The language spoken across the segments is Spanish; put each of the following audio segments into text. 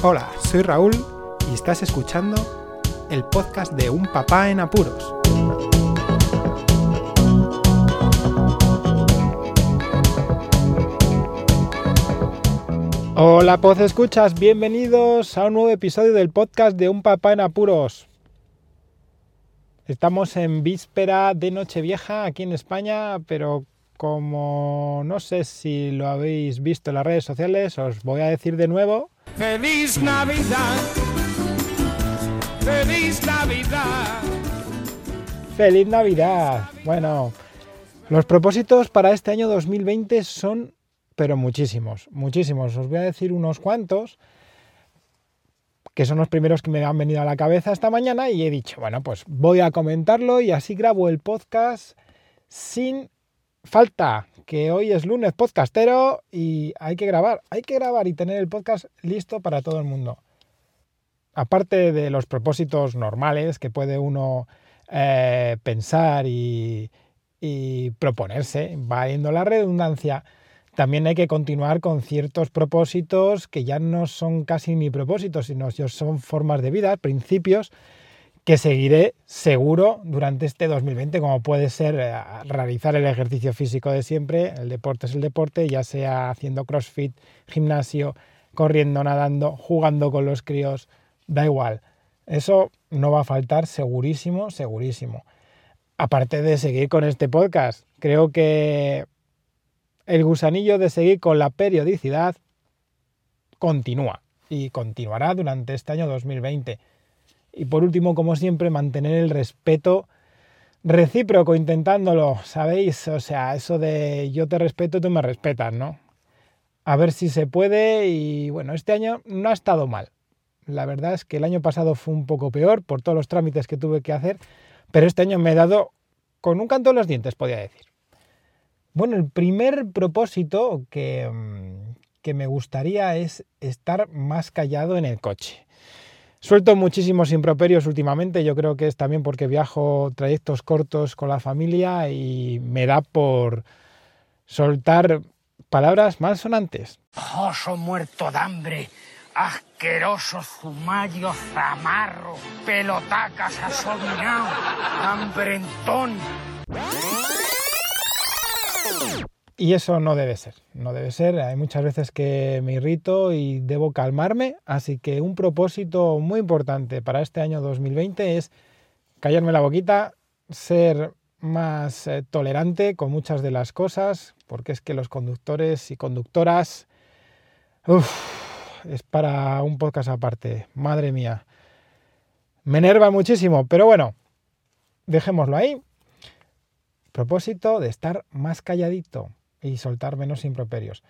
Hola, soy Raúl y estás escuchando el podcast de Un Papá en Apuros. Hola, Poz Escuchas, bienvenidos a un nuevo episodio del podcast de Un Papá en Apuros. Estamos en víspera de Nochevieja aquí en España, pero como no sé si lo habéis visto en las redes sociales, os voy a decir de nuevo. ¡Feliz Navidad! ¡Feliz Navidad! ¡Feliz Navidad! Bueno, los propósitos para este año 2020 son, pero muchísimos, muchísimos. Os voy a decir unos cuantos que son los primeros que me han venido a la cabeza esta mañana y he dicho, bueno, pues voy a comentarlo y así grabo el podcast sin falta, que hoy es lunes podcastero y hay que grabar, hay que grabar y tener el podcast listo para todo el mundo. Aparte de los propósitos normales que puede uno eh, pensar y, y proponerse, va yendo la redundancia, también hay que continuar con ciertos propósitos que ya no son casi ni propósitos, sino son formas de vida, principios que seguiré seguro durante este 2020, como puede ser eh, realizar el ejercicio físico de siempre, el deporte es el deporte, ya sea haciendo crossfit, gimnasio, corriendo, nadando, jugando con los críos, da igual. Eso no va a faltar segurísimo, segurísimo. Aparte de seguir con este podcast, creo que el gusanillo de seguir con la periodicidad continúa y continuará durante este año 2020 y por último, como siempre, mantener el respeto recíproco intentándolo, ¿sabéis? O sea, eso de yo te respeto, tú me respetas, ¿no? A ver si se puede y bueno, este año no ha estado mal. La verdad es que el año pasado fue un poco peor por todos los trámites que tuve que hacer, pero este año me he dado con un canto en los dientes, podría decir. Bueno, el primer propósito que, mm, que me gustaría es estar más callado en el coche. Suelto muchísimos improperios últimamente, yo creo que es también porque viajo trayectos cortos con la familia y me da por soltar palabras malsonantes. Oso muerto de hambre, asqueroso zumayo zamarro, pelotacas asominado, hambrentón. Y eso no debe ser, no debe ser. Hay muchas veces que me irrito y debo calmarme, así que un propósito muy importante para este año 2020 es callarme la boquita, ser más eh, tolerante con muchas de las cosas, porque es que los conductores y conductoras, es para un podcast aparte, madre mía. Me enerva muchísimo, pero bueno, dejémoslo ahí. Propósito de estar más calladito, y soltar menos improperios.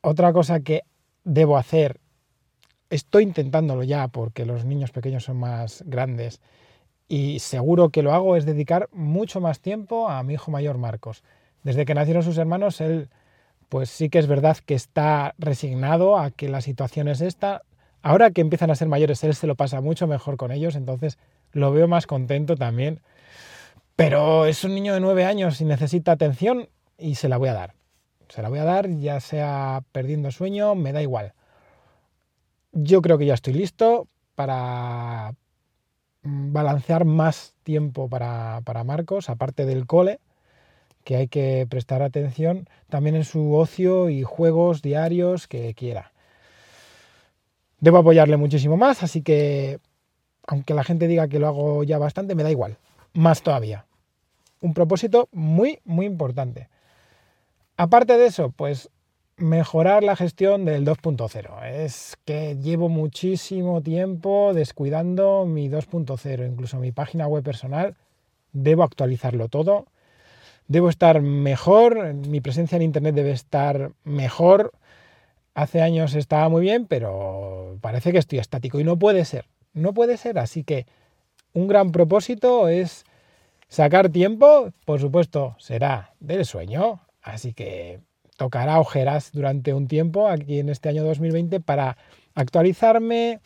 Otra cosa que debo hacer, estoy intentándolo ya porque los niños pequeños son más grandes y seguro que lo hago, es dedicar mucho más tiempo a mi hijo mayor Marcos. Desde que nacieron sus hermanos, él pues sí que es verdad que está resignado a que la situación es esta. Ahora que empiezan a ser mayores, él se lo pasa mucho mejor con ellos, entonces lo veo más contento también. Pero es un niño de nueve años y necesita atención y se la voy a dar. Se la voy a dar, ya sea perdiendo sueño, me da igual. Yo creo que ya estoy listo para mm, balancear más tiempo para, Marcos, aparte del cole, que hay que prestar atención también en su ocio y juegos diarios que quiera. Debo apoyarle muchísimo más, así que aunque la gente diga que lo hago ya bastante, me da igual. Más todavía. Un propósito muy, muy importante. Aparte de eso, pues mejorar la gestión del 2.0. Es que llevo muchísimo tiempo descuidando mi 2.0, incluso mi página web personal. Debo actualizarlo todo. Debo estar mejor, mi presencia en Internet debe estar mejor. Hace años estaba muy bien, pero parece que estoy estático y no puede ser. No puede ser, así que un gran propósito es sacar tiempo, por supuesto, será del sueño, Así que tocará ojeras durante un tiempo aquí en este año 2020 para actualizarme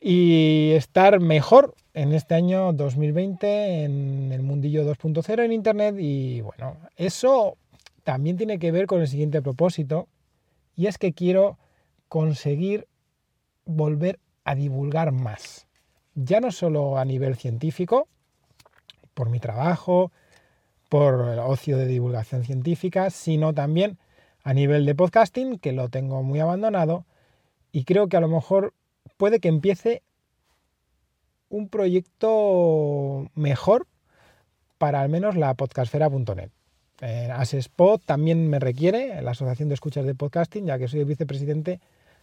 y estar mejor en este año 2020 en el mundillo 2.0 en Internet. Y bueno, eso también tiene que ver con el siguiente propósito y es que quiero conseguir volver a divulgar más. Ya no solo a nivel científico, por mi trabajo, por el ocio de divulgación científica, sino también a nivel de podcasting, que lo tengo muy abandonado, y creo que a lo mejor puede que empiece un proyecto mejor para al menos la podcastfera.net. Eh, Asespot también me requiere, la Asociación de Escuchas de Podcasting, ya que soy el vicepresidente,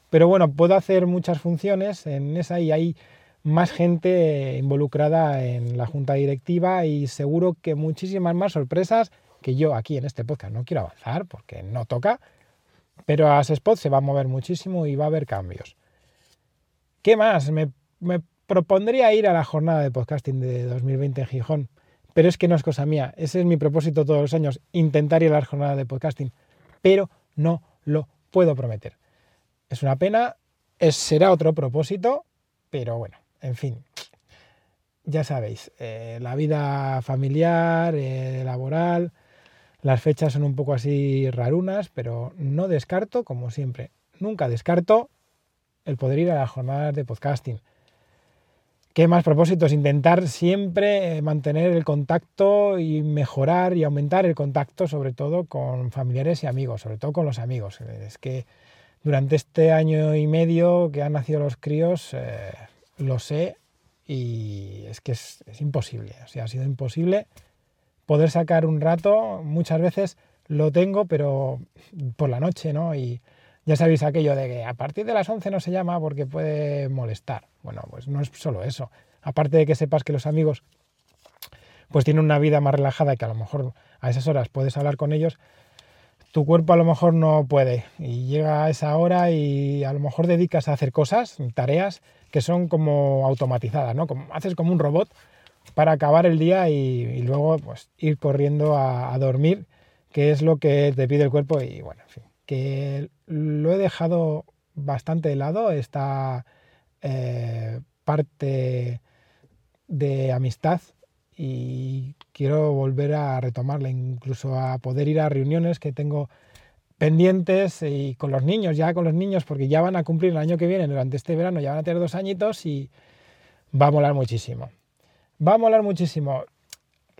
pero bueno, puedo hacer muchas funciones en esa y hay más gente involucrada en la junta directiva y seguro que muchísimas más sorpresas que yo aquí en este podcast no quiero avanzar porque no toca, pero Asespot se va a mover muchísimo y va a haber cambios. ¿Qué más? Me, me propondría ir a la jornada de podcasting de 2020 en Gijón. Pero es que no es cosa mía. Ese es mi propósito todos los años, intentar ir a la jornada de podcasting. Pero no lo puedo prometer. Es una pena, será otro propósito, pero bueno, en fin. Ya sabéis, eh, la vida familiar, eh, laboral, las fechas son un poco así rarunas, pero no descarto, como siempre, nunca descarto el poder ir a las jornadas de podcasting. ¿Qué más propósitos? Intentar siempre eh, mantener el contacto y mejorar y aumentar el contacto, sobre todo con familiares y amigos, sobre todo con los amigos. Es que durante este año y medio que han nacido los críos, lo sé y es que es, es, imposible. O sea, ha sido imposible poder sacar un rato. Muchas veces lo tengo, pero por la noche, ¿no? Y, ya sabéis aquello de que a partir de las 11 no se llama porque puede molestar. Bueno, pues no es solo eso. Aparte de que sepas que los amigos pues tienen una vida más relajada y que a lo mejor a esas horas puedes hablar con ellos, tu cuerpo a lo mejor no puede y llega a esa hora y a lo mejor dedicas a hacer cosas, tareas que son como automatizadas, ¿no? Como, haces como un robot para acabar el día y, luego pues ir corriendo a, dormir, que es lo que te pide el cuerpo y bueno, en fin que lo he dejado bastante de lado, esta eh, parte de amistad y quiero volver a retomarla, incluso a poder ir a reuniones que tengo pendientes y con los niños, ya con los niños, porque ya van a cumplir el año que viene, durante este verano ya van a tener dos añitos y va a molar muchísimo. Va a molar muchísimo.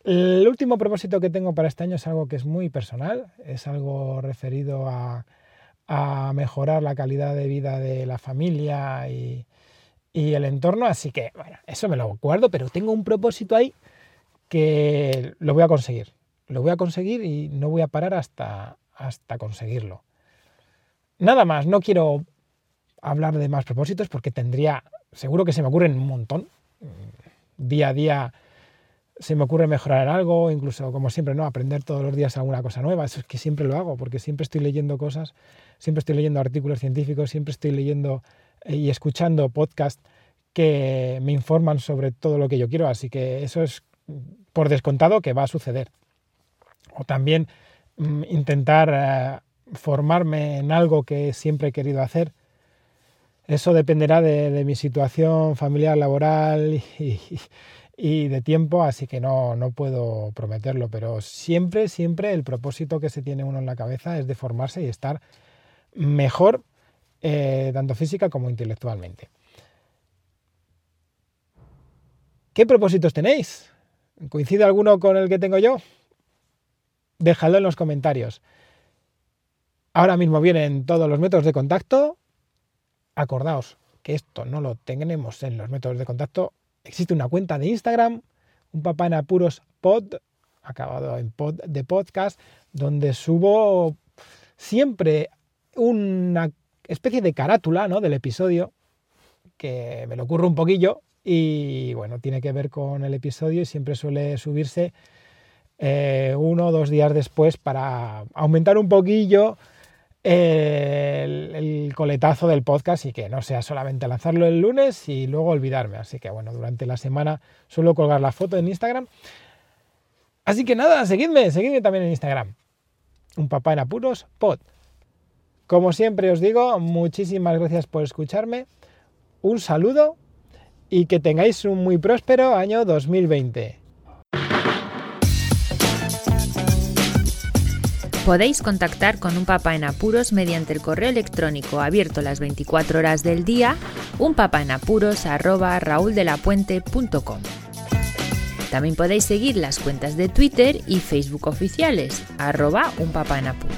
El último propósito que tengo para este año es algo que es muy personal, es algo referido a, mejorar la calidad de vida de la familia y, el entorno, así que bueno, eso me lo acuerdo, pero tengo un propósito ahí que lo voy a conseguir, lo voy a conseguir y no voy a parar hasta, hasta conseguirlo. Nada más, no quiero hablar de más propósitos porque tendría, seguro que se me ocurren un montón, día a día se me ocurre mejorar algo, incluso como siempre, ¿no? Aprender todos los días alguna cosa nueva. Eso es que siempre lo hago, porque siempre estoy leyendo cosas, siempre estoy leyendo artículos científicos, siempre estoy leyendo eh, y escuchando podcasts que me informan sobre todo lo que yo quiero. Así que eso es por descontado que va a suceder. O también mm, intentar eh, formarme en algo que siempre he querido hacer. Eso dependerá de, mi situación familiar, laboral y, y de tiempo, así que no, no puedo prometerlo, pero siempre, siempre el propósito que se tiene uno en la cabeza es de formarse y estar mejor, eh, tanto física como intelectualmente. ¿Qué propósitos tenéis? ¿Coincide alguno con el que tengo yo? Déjalo en los comentarios. Ahora mismo vienen todos los métodos de contacto. Acordaos que esto no lo tenemos en los métodos de contacto existe una cuenta de Instagram, un papá en apuros pod, acabado en pod de podcast, donde subo siempre una especie de carátula ¿no? del episodio, que me lo ocurre un poquillo y bueno, tiene que ver con el episodio y siempre suele subirse eh, uno o dos días después para aumentar un poquillo el, coletazo del podcast y que no sea solamente lanzarlo el lunes y luego olvidarme. Así que bueno, durante la semana suelo colgar la foto en Instagram. Así que nada, seguidme, seguidme también en Instagram. Un papá en apuros, pod. Como siempre os digo, muchísimas gracias por escucharme. Un saludo y que tengáis un muy próspero año 2020. Podéis contactar con un papá en apuros mediante el correo electrónico abierto las 24 horas del día, unpapaenapuros@rauldelapuente.com. También podéis seguir las cuentas de Twitter y Facebook oficiales, arroba unpapaenapuros.